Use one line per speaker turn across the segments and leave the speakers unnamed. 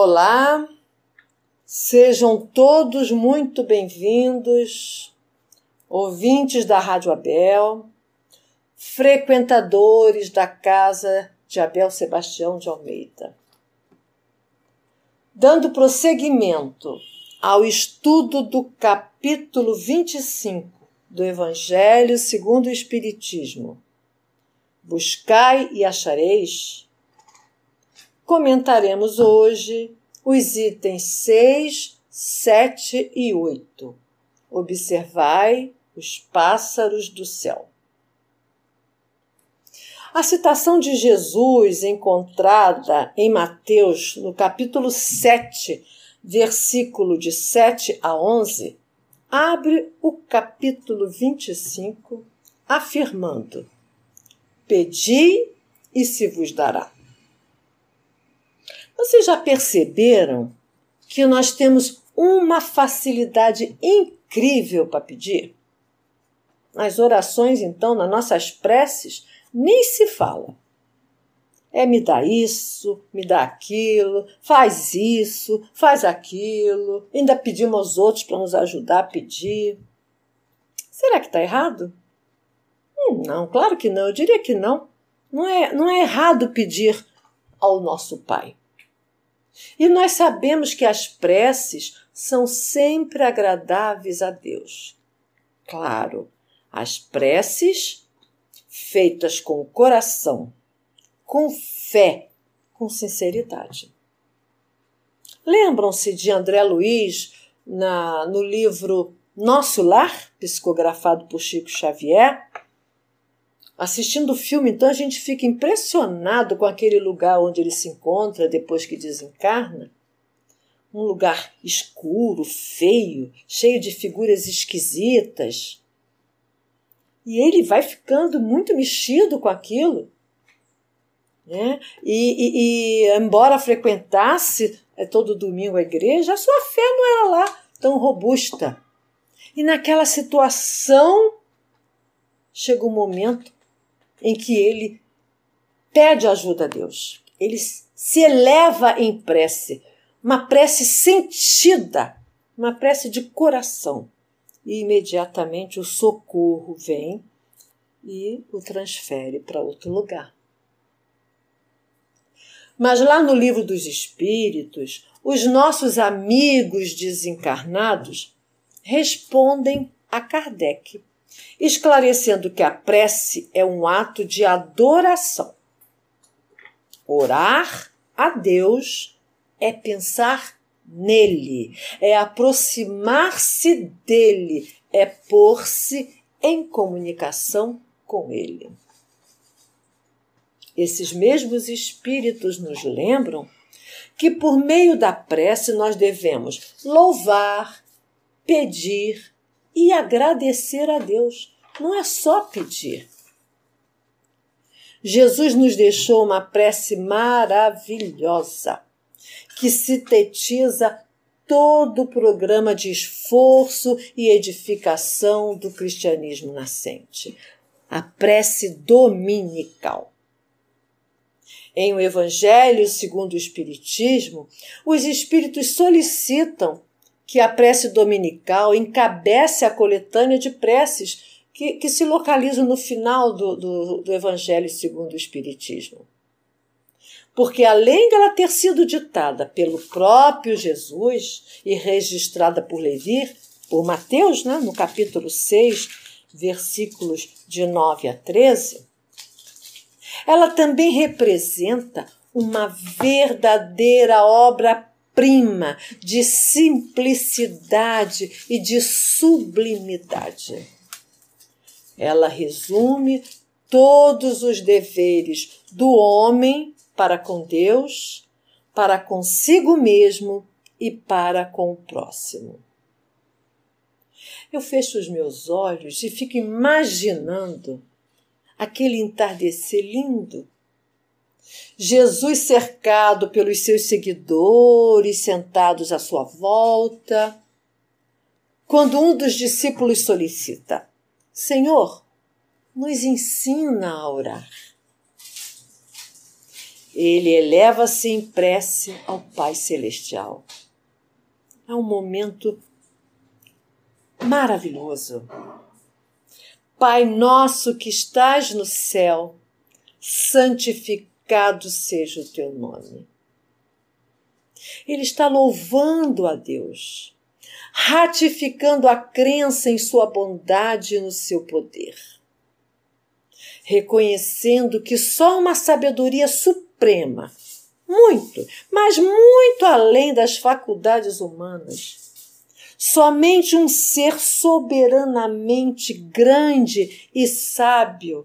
Olá, sejam todos muito bem-vindos, ouvintes da Rádio Abel, frequentadores da casa de Abel Sebastião de Almeida. Dando prosseguimento ao estudo do capítulo 25 do Evangelho segundo o Espiritismo, Buscai e achareis comentaremos hoje os itens 6, 7 e 8. Observai os pássaros do céu. A citação de Jesus encontrada em Mateus, no capítulo 7, versículo de 7 a 11, abre o capítulo 25, afirmando: Pedi e se vos dará. Vocês já perceberam que nós temos uma facilidade incrível para pedir? Nas orações, então, nas nossas preces, nem se fala. É me dá isso, me dá aquilo, faz isso, faz aquilo. Ainda pedimos aos outros para nos ajudar a pedir. Será que está errado? Hum, não, claro que não. Eu diria que não. Não é, não é errado pedir ao nosso Pai. E nós sabemos que as preces são sempre agradáveis a Deus. Claro, as preces feitas com o coração, com fé, com sinceridade. Lembram-se de André Luiz na, no livro Nosso Lar, psicografado por Chico Xavier? Assistindo o filme, então, a gente fica impressionado com aquele lugar onde ele se encontra depois que desencarna. Um lugar escuro, feio, cheio de figuras esquisitas. E ele vai ficando muito mexido com aquilo. Né? E, e, e embora frequentasse é, todo domingo a igreja, a sua fé não era lá tão robusta. E naquela situação chega um momento em que ele pede ajuda a Deus. Ele se eleva em prece, uma prece sentida, uma prece de coração. E imediatamente o socorro vem e o transfere para outro lugar. Mas lá no livro dos Espíritos, os nossos amigos desencarnados respondem a Kardec esclarecendo que a prece é um ato de adoração. Orar a Deus é pensar nele, é aproximar-se dele, é pôr-se em comunicação com ele. Esses mesmos espíritos nos lembram que por meio da prece nós devemos louvar, pedir, e agradecer a Deus. Não é só pedir. Jesus nos deixou uma prece maravilhosa que sintetiza todo o programa de esforço e edificação do cristianismo nascente. A prece dominical. Em o Evangelho segundo o Espiritismo, os Espíritos solicitam que a prece dominical encabece a coletânea de preces que, que se localizam no final do, do, do Evangelho segundo o Espiritismo. Porque além dela ter sido ditada pelo próprio Jesus e registrada por Levi, por Mateus, né, no capítulo 6, versículos de 9 a 13, ela também representa uma verdadeira obra prima de simplicidade e de sublimidade. Ela resume todos os deveres do homem para com Deus, para consigo mesmo e para com o próximo. Eu fecho os meus olhos e fico imaginando aquele entardecer lindo Jesus cercado pelos seus seguidores sentados à sua volta. Quando um dos discípulos solicita: Senhor, nos ensina a orar. ele eleva-se em prece ao Pai Celestial. É um momento maravilhoso. Pai nosso que estás no céu, santificado seja o teu nome. Ele está louvando a Deus, ratificando a crença em sua bondade e no seu poder, reconhecendo que só uma sabedoria suprema, muito, mas muito além das faculdades humanas, Somente um ser soberanamente grande e sábio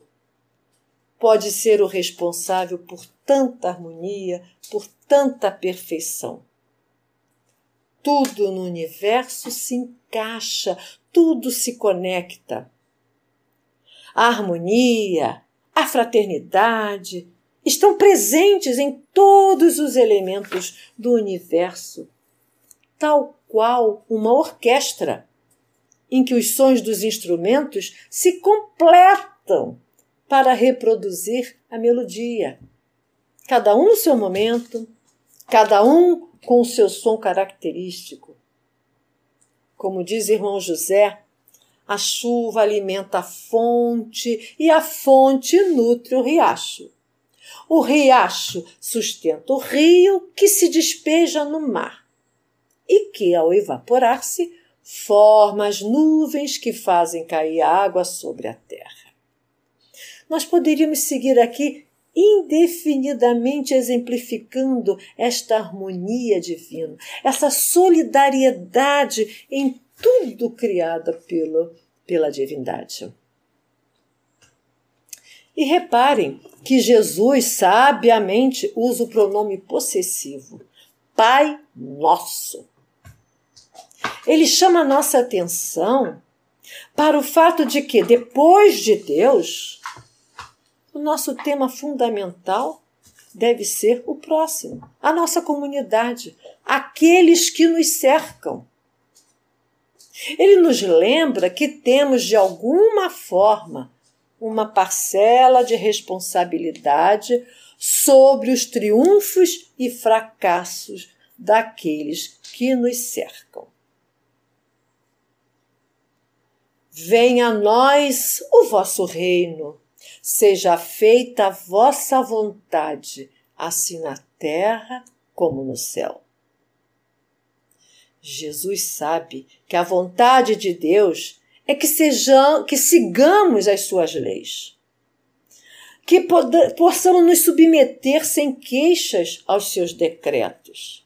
pode ser o responsável por tanta harmonia, por tanta perfeição. Tudo no universo se encaixa, tudo se conecta. A harmonia, a fraternidade estão presentes em todos os elementos do universo, tal qual uma orquestra, em que os sons dos instrumentos se completam para reproduzir a melodia. Cada um no seu momento, cada um com o seu som característico. Como diz irmão José, a chuva alimenta a fonte e a fonte nutre o riacho. O riacho sustenta o rio que se despeja no mar e que, ao evaporar-se, forma as nuvens que fazem cair água sobre a terra. Nós poderíamos seguir aqui indefinidamente exemplificando esta harmonia divina, essa solidariedade em tudo criada pelo, pela divindade. E reparem que Jesus sabiamente usa o pronome possessivo, Pai Nosso ele chama a nossa atenção para o fato de que, depois de Deus, o nosso tema fundamental deve ser o próximo, a nossa comunidade, aqueles que nos cercam. Ele nos lembra que temos, de alguma forma, uma parcela de responsabilidade sobre os triunfos e fracassos daqueles que nos cercam. Venha a nós o vosso reino, seja feita a vossa vontade, assim na terra como no céu. Jesus sabe que a vontade de Deus é que sejam, que sigamos as suas leis, que possamos nos submeter sem queixas aos seus decretos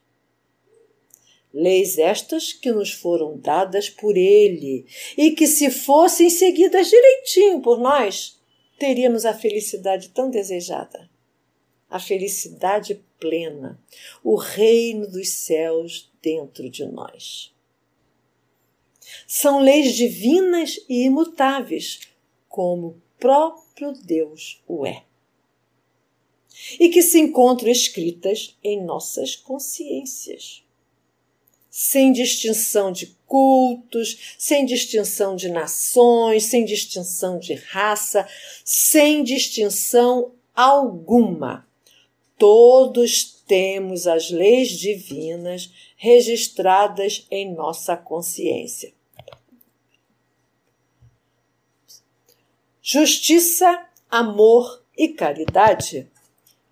Leis estas que nos foram dadas por Ele e que, se fossem seguidas direitinho por nós, teríamos a felicidade tão desejada. A felicidade plena, o reino dos céus dentro de nós. São leis divinas e imutáveis, como o próprio Deus o é. E que se encontram escritas em nossas consciências sem distinção de cultos, sem distinção de nações, sem distinção de raça, sem distinção alguma. Todos temos as leis divinas registradas em nossa consciência. Justiça, amor e caridade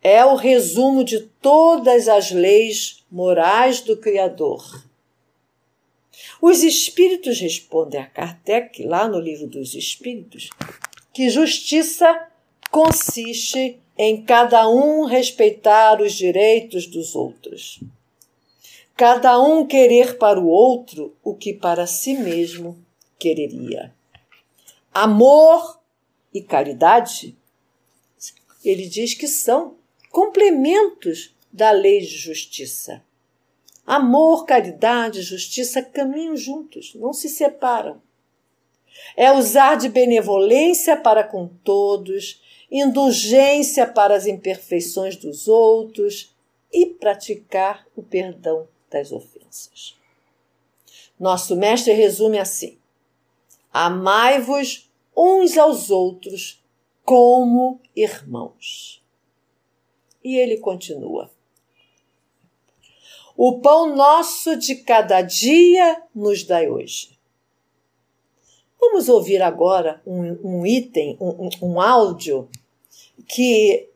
é o resumo de todas as leis morais do Criador os espíritos respondem a Kardec, lá no livro dos Espíritos, que justiça consiste em cada um respeitar os direitos dos outros. Cada um querer para o outro o que para si mesmo quereria. Amor e caridade, ele diz que são complementos da lei de justiça. Amor, caridade, justiça caminham juntos, não se separam. É usar de benevolência para com todos, indulgência para as imperfeições dos outros e praticar o perdão das ofensas. Nosso mestre resume assim: Amai-vos uns aos outros como irmãos. E ele continua. O pão nosso de cada dia nos dai hoje. Vamos ouvir agora um, um item, um, um áudio que,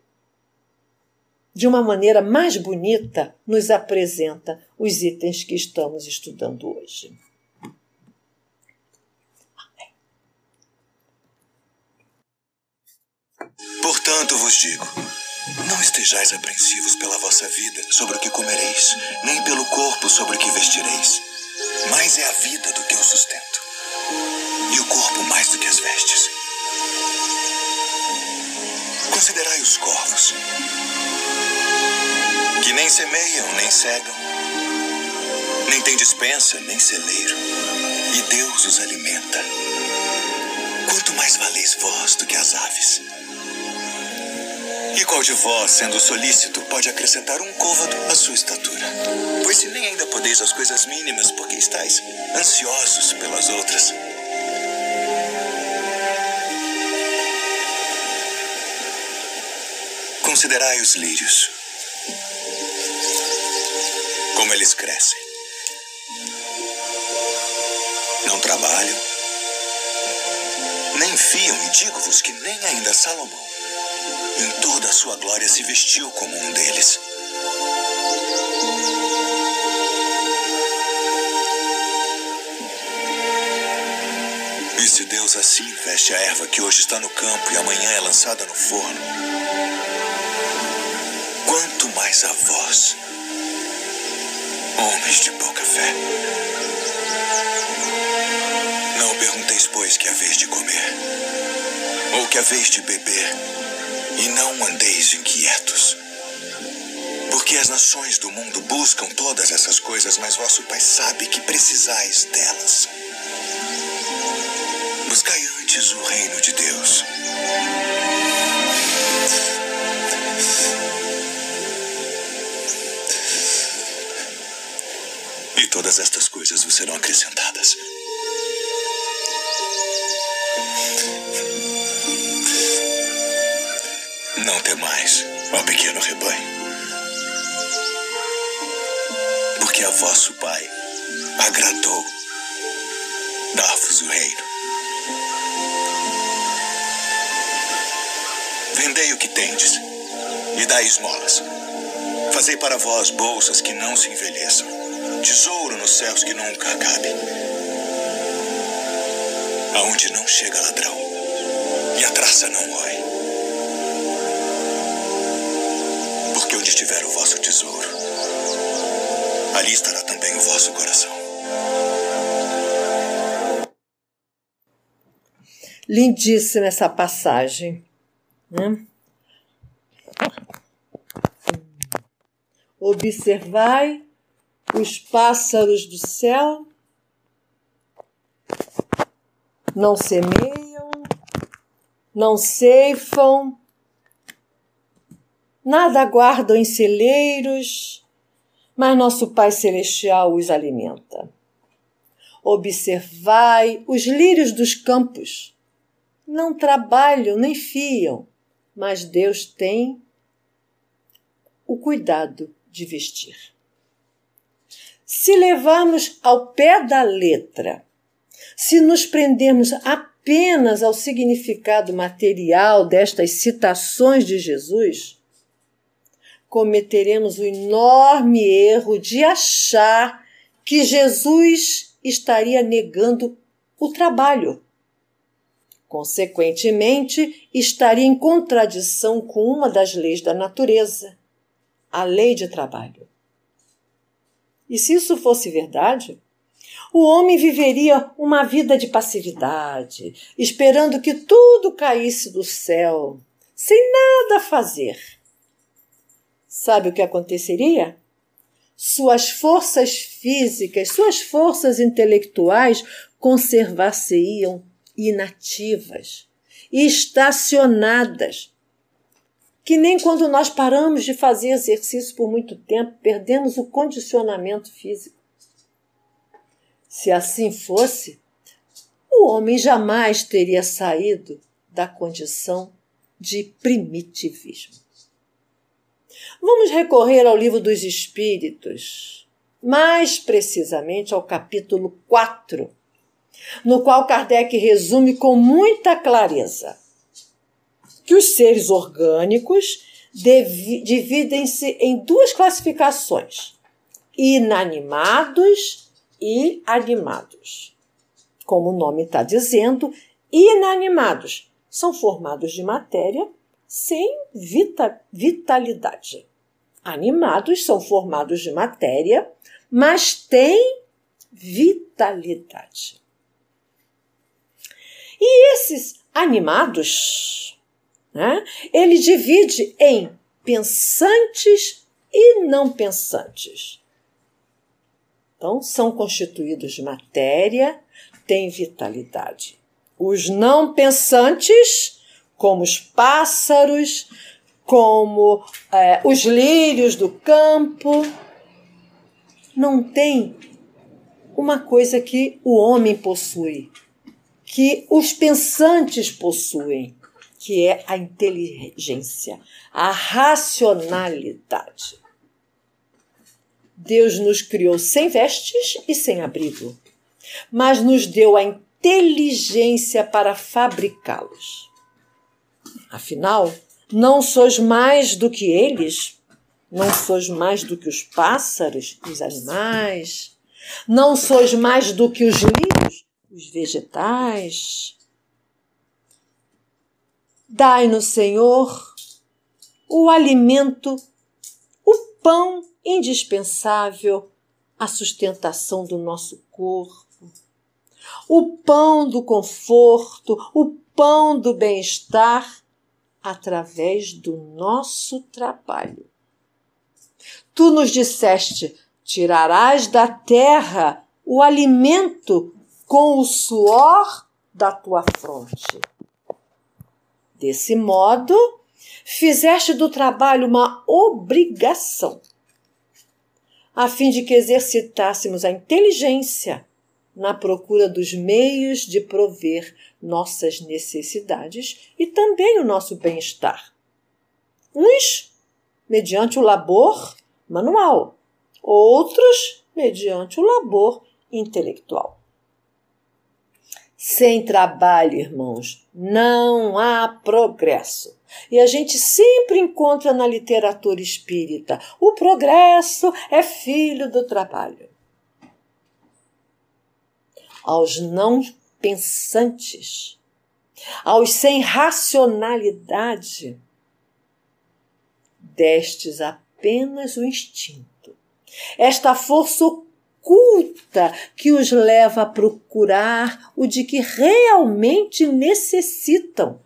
de uma maneira mais bonita, nos apresenta os itens que estamos estudando hoje.
Portanto vos digo: não estejais apreensivos pela vossa vida sobre o que comereis, nem pelo corpo sobre o que vestireis. Mais é a vida do que o sustento, e o corpo mais do que as vestes. Considerai os corvos, que nem semeiam, nem cegam, nem têm dispensa, nem celeiro, e Deus os alimenta. Quanto mais valeis vós do que as aves. E qual de vós, sendo solícito, pode acrescentar um côvado à sua estatura? Pois se nem ainda podeis as coisas mínimas, porque estáis ansiosos pelas outras. Considerai os lírios, como eles crescem. Não trabalham, nem fiam, e digo-vos que nem ainda Salomão em toda a sua glória se vestiu como um deles. E se Deus assim veste a erva que hoje está no campo e amanhã é lançada no forno, quanto mais a vós, homens de pouca fé. Não pergunteis, pois, que a vez de comer, ou que a vez de beber, e não andeis inquietos. Porque as nações do mundo buscam todas essas coisas, mas vosso Pai sabe que precisais delas. Buscai antes o reino de Deus. E todas estas coisas vos serão acrescentadas. Não temais, ó pequeno rebanho, porque a vosso Pai agradou dar-vos o reino. Vendei o que tendes e dai esmolas. Fazei para vós bolsas que não se envelheçam, tesouro nos céus que nunca acabe, aonde não chega ladrão e a traça não morre. Ali estará também o vosso coração.
Lindíssima essa passagem. Né? Observai os pássaros do céu, não semeiam, não ceifam, nada guardam em celeiros, mas nosso Pai Celestial os alimenta. Observai os lírios dos campos. Não trabalham nem fiam, mas Deus tem o cuidado de vestir. Se levarmos ao pé da letra, se nos prendermos apenas ao significado material destas citações de Jesus, cometeremos o enorme erro de achar que Jesus estaria negando o trabalho. Consequentemente, estaria em contradição com uma das leis da natureza, a lei de trabalho. E se isso fosse verdade, o homem viveria uma vida de passividade, esperando que tudo caísse do céu, sem nada fazer Sabe o que aconteceria? Suas forças físicas, suas forças intelectuais conservar-se-iam inativas, estacionadas. Que nem quando nós paramos de fazer exercício por muito tempo, perdemos o condicionamento físico. Se assim fosse, o homem jamais teria saído da condição de primitivismo. Vamos recorrer ao livro dos Espíritos, mais precisamente ao capítulo 4, no qual Kardec resume com muita clareza que os seres orgânicos dividem-se em duas classificações: inanimados e animados. Como o nome está dizendo, inanimados são formados de matéria sem vita vitalidade. Animados são formados de matéria, mas têm vitalidade. E esses animados, né, ele divide em pensantes e não pensantes. Então, são constituídos de matéria, têm vitalidade. Os não pensantes, como os pássaros, como é, os lírios do campo, não têm uma coisa que o homem possui, que os pensantes possuem, que é a inteligência, a racionalidade. Deus nos criou sem vestes e sem abrigo, mas nos deu a inteligência para fabricá-los. Afinal, não sois mais do que eles, não sois mais do que os pássaros, os animais, não sois mais do que os lírios, os vegetais. Dai-nos, Senhor, o alimento, o pão indispensável à sustentação do nosso corpo, o pão do conforto, o pão do bem-estar através do nosso trabalho. Tu nos disseste: tirarás da terra o alimento com o suor da tua fronte. Desse modo, fizeste do trabalho uma obrigação, a fim de que exercitássemos a inteligência na procura dos meios de prover nossas necessidades e também o nosso bem-estar. Uns mediante o labor manual, outros mediante o labor intelectual. Sem trabalho, irmãos, não há progresso. E a gente sempre encontra na literatura espírita: o progresso é filho do trabalho. Aos não pensantes, aos sem racionalidade, destes apenas o instinto. Esta força oculta que os leva a procurar o de que realmente necessitam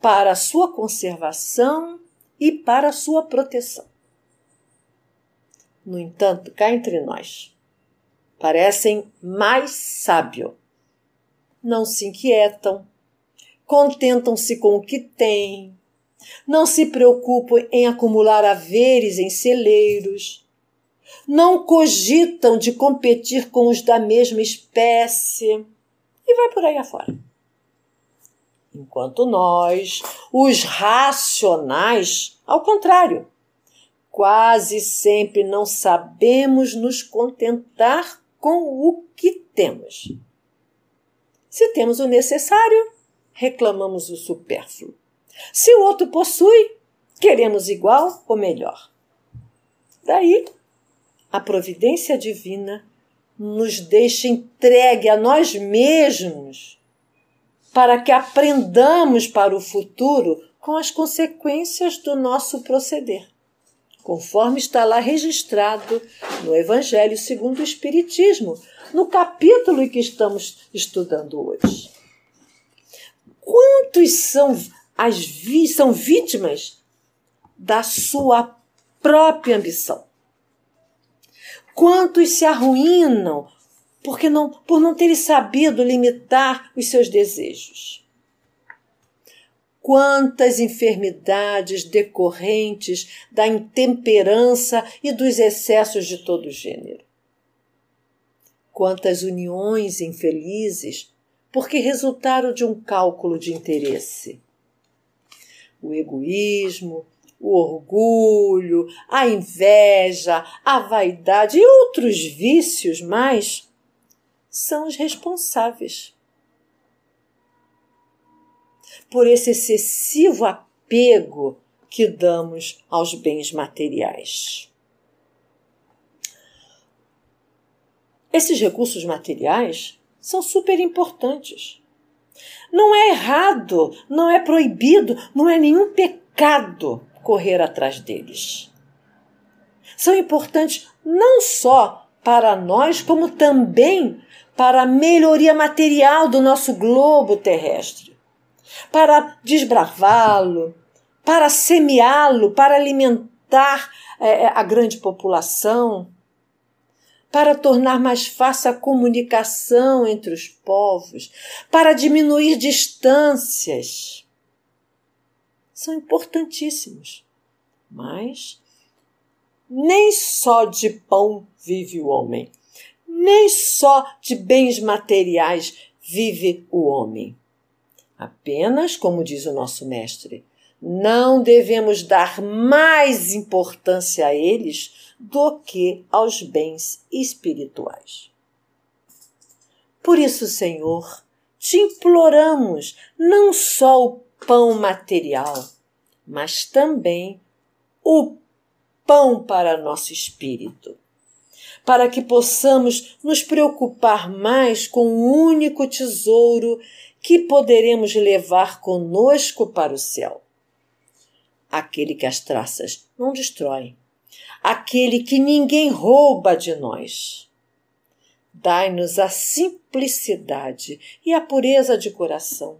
para a sua conservação e para a sua proteção. No entanto, cá entre nós, parecem mais sábio. Não se inquietam, contentam-se com o que têm, não se preocupam em acumular haveres em celeiros, não cogitam de competir com os da mesma espécie e vai por aí afora. Enquanto nós, os racionais, ao contrário, quase sempre não sabemos nos contentar com o que temos. Se temos o necessário, reclamamos o supérfluo. Se o outro possui, queremos igual ou melhor. Daí, a providência divina nos deixa entregue a nós mesmos para que aprendamos para o futuro com as consequências do nosso proceder, conforme está lá registrado no Evangelho segundo o Espiritismo, no capítulo em que estamos estudando hoje. Quantos são as vi são vítimas da sua própria ambição? Quantos se arruinam porque não, por não terem sabido limitar os seus desejos? Quantas enfermidades decorrentes da intemperança e dos excessos de todo gênero? Quantas uniões infelizes porque resultaram de um cálculo de interesse? O egoísmo, o orgulho, a inveja, a vaidade e outros vícios mais são os responsáveis por esse excessivo apego que damos aos bens materiais. Esses recursos materiais são super importantes. Não é errado, não é proibido, não é nenhum pecado correr atrás deles. São importantes não só para nós, como também para a melhoria material do nosso globo terrestre, para desbravá-lo, para semeá-lo, para alimentar é, a grande população, para tornar mais fácil a comunicação entre os povos, para diminuir distâncias. São importantíssimos. Mas nem só de pão vive o homem, nem só de bens materiais vive o homem. Apenas, como diz o nosso mestre, não devemos dar mais importância a eles do que aos bens espirituais. Por isso, Senhor, te imploramos não só o pão material, mas também o pão para nosso espírito, para que possamos nos preocupar mais com o único tesouro que poderemos levar conosco para o céu. Aquele que as traças não destroem, aquele que ninguém rouba de nós. Dai-nos a simplicidade e a pureza de coração.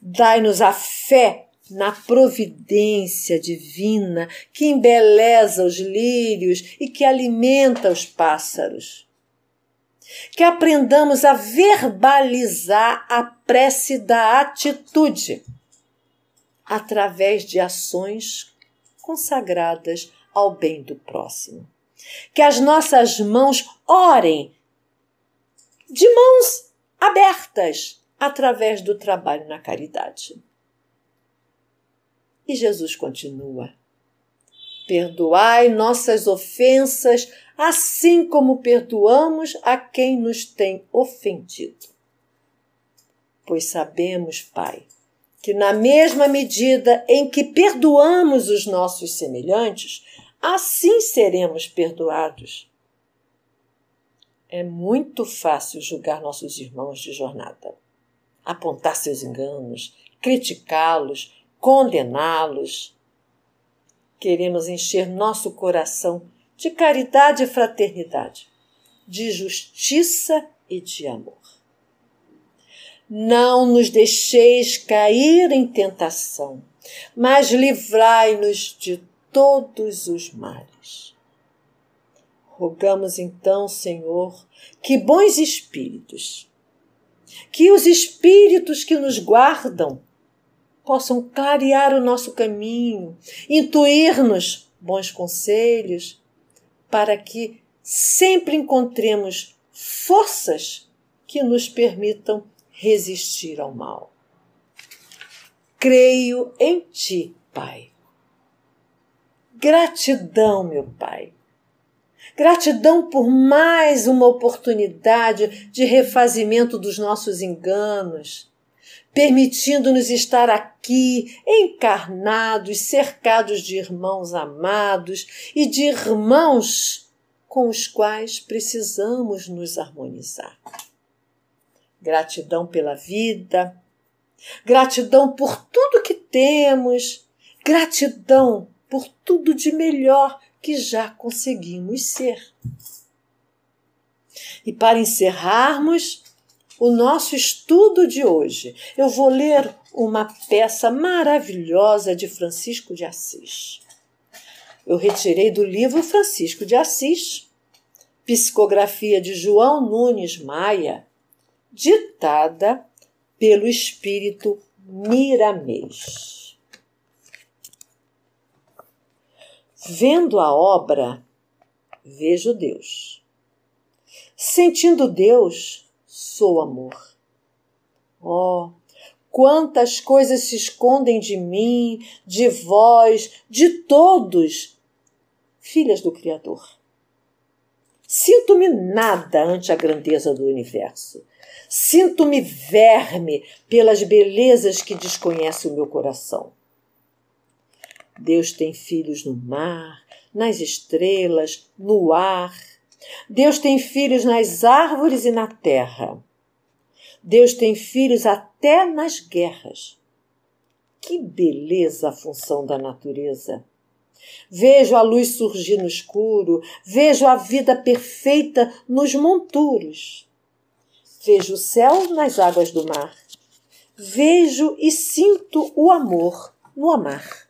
Dai-nos a fé na providência divina que embeleza os lírios e que alimenta os pássaros. Que aprendamos a verbalizar a prece da atitude através de ações consagradas ao bem do próximo. Que as nossas mãos orem de mãos abertas através do trabalho na caridade. E Jesus continua: Perdoai nossas ofensas, assim como perdoamos a quem nos tem ofendido. Pois sabemos, Pai, que na mesma medida em que perdoamos os nossos semelhantes, assim seremos perdoados. É muito fácil julgar nossos irmãos de jornada, apontar seus enganos, criticá-los, condená-los. Queremos encher nosso coração de caridade e fraternidade, de justiça e de amor. Não nos deixeis cair em tentação, mas livrai-nos de todos os males. Rogamos então, Senhor, que bons espíritos, que os espíritos que nos guardam possam clarear o nosso caminho, intuir-nos bons conselhos, para que sempre encontremos forças que nos permitam resistir ao mal. Creio em Ti, Pai Gratidão, meu Pai. Gratidão por mais uma oportunidade de refazimento dos nossos enganos, permitindo-nos estar aqui encarnados, cercados de irmãos amados e de irmãos com os quais precisamos nos harmonizar. Gratidão pela vida, gratidão por tudo que temos, gratidão por tudo de melhor que já conseguimos ser. E para encerrarmos o nosso estudo de hoje, eu vou ler uma peça maravilhosa de Francisco de Assis. Eu retirei do livro Francisco de Assis, psicografia de João Nunes Maia, ditada pelo espírito Miramês. Vendo a obra, vejo Deus. Sentindo Deus, sou amor. Oh, quantas coisas se escondem de mim, de vós, de todos, filhas do Criador. Sinto-me nada ante a grandeza do universo. Sinto-me verme pelas belezas que desconhece o meu coração. Deus tem filhos no mar, nas estrelas, no ar. Deus tem filhos nas árvores e na terra. Deus tem filhos até nas guerras. Que beleza a função da natureza! Vejo a luz surgir no escuro, vejo a vida perfeita nos monturos. Vejo o céu nas águas do mar. Vejo e sinto o amor no amar.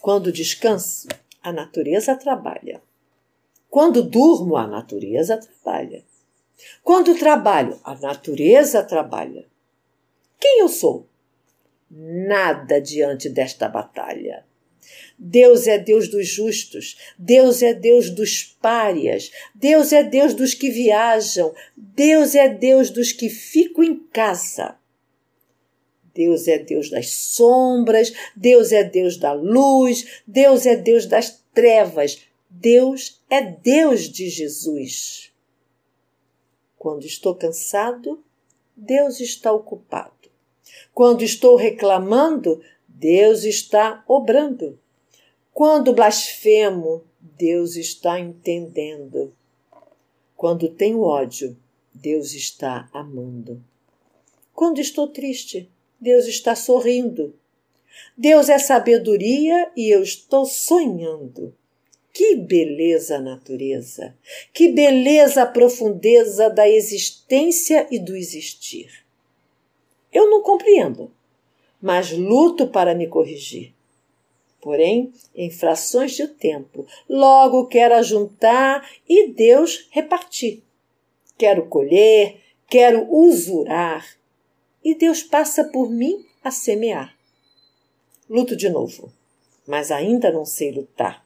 Quando descanso, a natureza trabalha. Quando durmo, a natureza trabalha. Quando trabalho, a natureza trabalha. Quem eu sou? Nada diante desta batalha. Deus é Deus dos justos, Deus é Deus dos párias, Deus é Deus dos que viajam, Deus é Deus dos que ficam em casa. Deus é Deus das sombras, Deus é Deus da luz, Deus é Deus das trevas, Deus é Deus de Jesus. Quando estou cansado, Deus está ocupado. Quando estou reclamando, Deus está obrando. Quando blasfemo, Deus está entendendo. Quando tenho ódio, Deus está amando. Quando estou triste, Deus está sorrindo. Deus é sabedoria e eu estou sonhando. Que beleza a natureza! Que beleza a profundeza da existência e do existir! Eu não compreendo, mas luto para me corrigir. Porém, em frações de tempo, logo quero ajuntar e Deus repartir. Quero colher, quero usurar, e Deus passa por mim a semear. Luto de novo, mas ainda não sei lutar.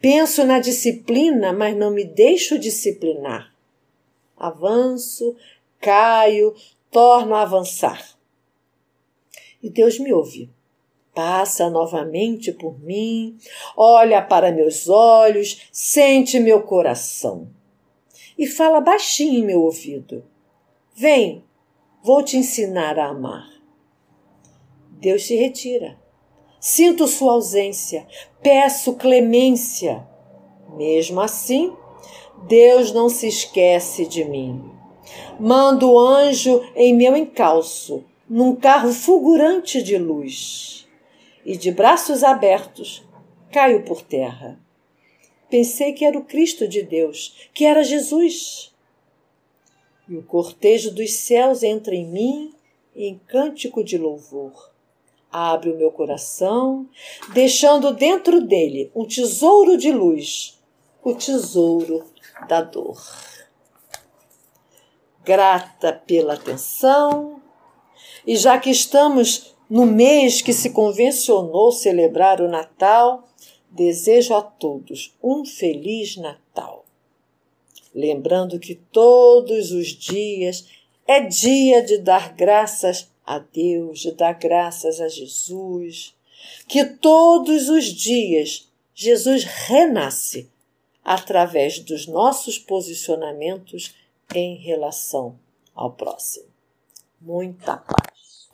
Penso na disciplina, mas não me deixo disciplinar. Avanço, caio, torno a avançar. E Deus me ouve. Passa novamente por mim, olha para meus olhos, sente meu coração e fala baixinho em meu ouvido: Vem, Vou te ensinar a amar. Deus se retira. Sinto sua ausência, peço clemência. Mesmo assim, Deus não se esquece de mim. Mando o anjo em meu encalço, num carro fulgurante de luz, e de braços abertos caio por terra. Pensei que era o Cristo de Deus, que era Jesus e o cortejo dos céus entra em mim em cântico de louvor. Abre o meu coração, deixando dentro dele um tesouro de luz, o tesouro da dor. Grata pela atenção, e já que estamos no mês que se convencionou celebrar o Natal, desejo a todos um Feliz Natal lembrando que todos os dias é dia de dar graças a Deus, de dar graças a Jesus, que todos os dias Jesus renasce através dos nossos posicionamentos em relação ao próximo. Muita paz.